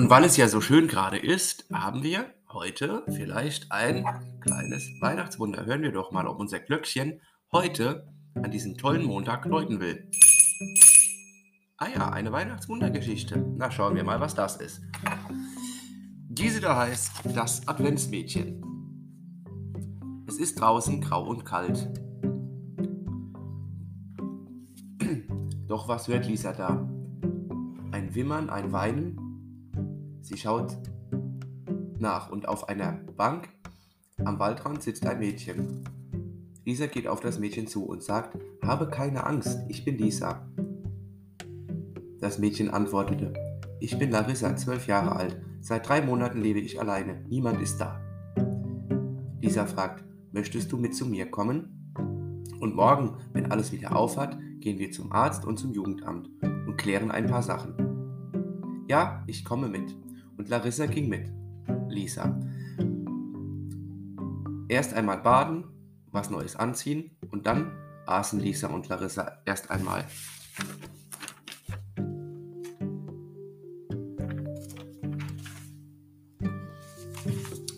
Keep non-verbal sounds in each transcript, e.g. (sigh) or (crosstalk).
Und weil es ja so schön gerade ist, haben wir heute vielleicht ein kleines Weihnachtswunder. Hören wir doch mal, ob unser Glöckchen heute an diesem tollen Montag läuten will. Ah ja, eine Weihnachtswundergeschichte. Na, schauen wir mal, was das ist. Diese da heißt das Adventsmädchen. Es ist draußen grau und kalt. Doch was hört Lisa da? Ein Wimmern, ein Weinen? Sie schaut nach und auf einer Bank am Waldrand sitzt ein Mädchen. Lisa geht auf das Mädchen zu und sagt, habe keine Angst, ich bin Lisa. Das Mädchen antwortete, ich bin Larissa, zwölf Jahre alt. Seit drei Monaten lebe ich alleine. Niemand ist da. Lisa fragt, möchtest du mit zu mir kommen? Und morgen, wenn alles wieder aufhat, gehen wir zum Arzt und zum Jugendamt und klären ein paar Sachen. Ja, ich komme mit. Und Larissa ging mit. Lisa. Erst einmal baden, was Neues anziehen und dann aßen Lisa und Larissa erst einmal.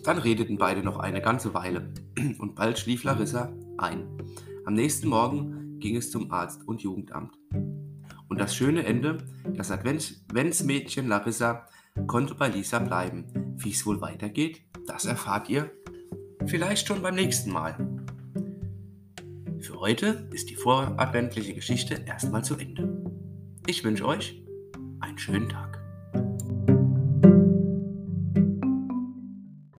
Dann redeten beide noch eine ganze Weile (clears throat) und bald schlief Larissa ein. Am nächsten Morgen ging es zum Arzt und Jugendamt. Und das schöne Ende, das Adventsmädchen Larissa konnte bei Lisa bleiben. Wie es wohl weitergeht, das erfahrt ihr vielleicht schon beim nächsten Mal. Für heute ist die voradventliche Geschichte erstmal zu Ende. Ich wünsche euch einen schönen Tag.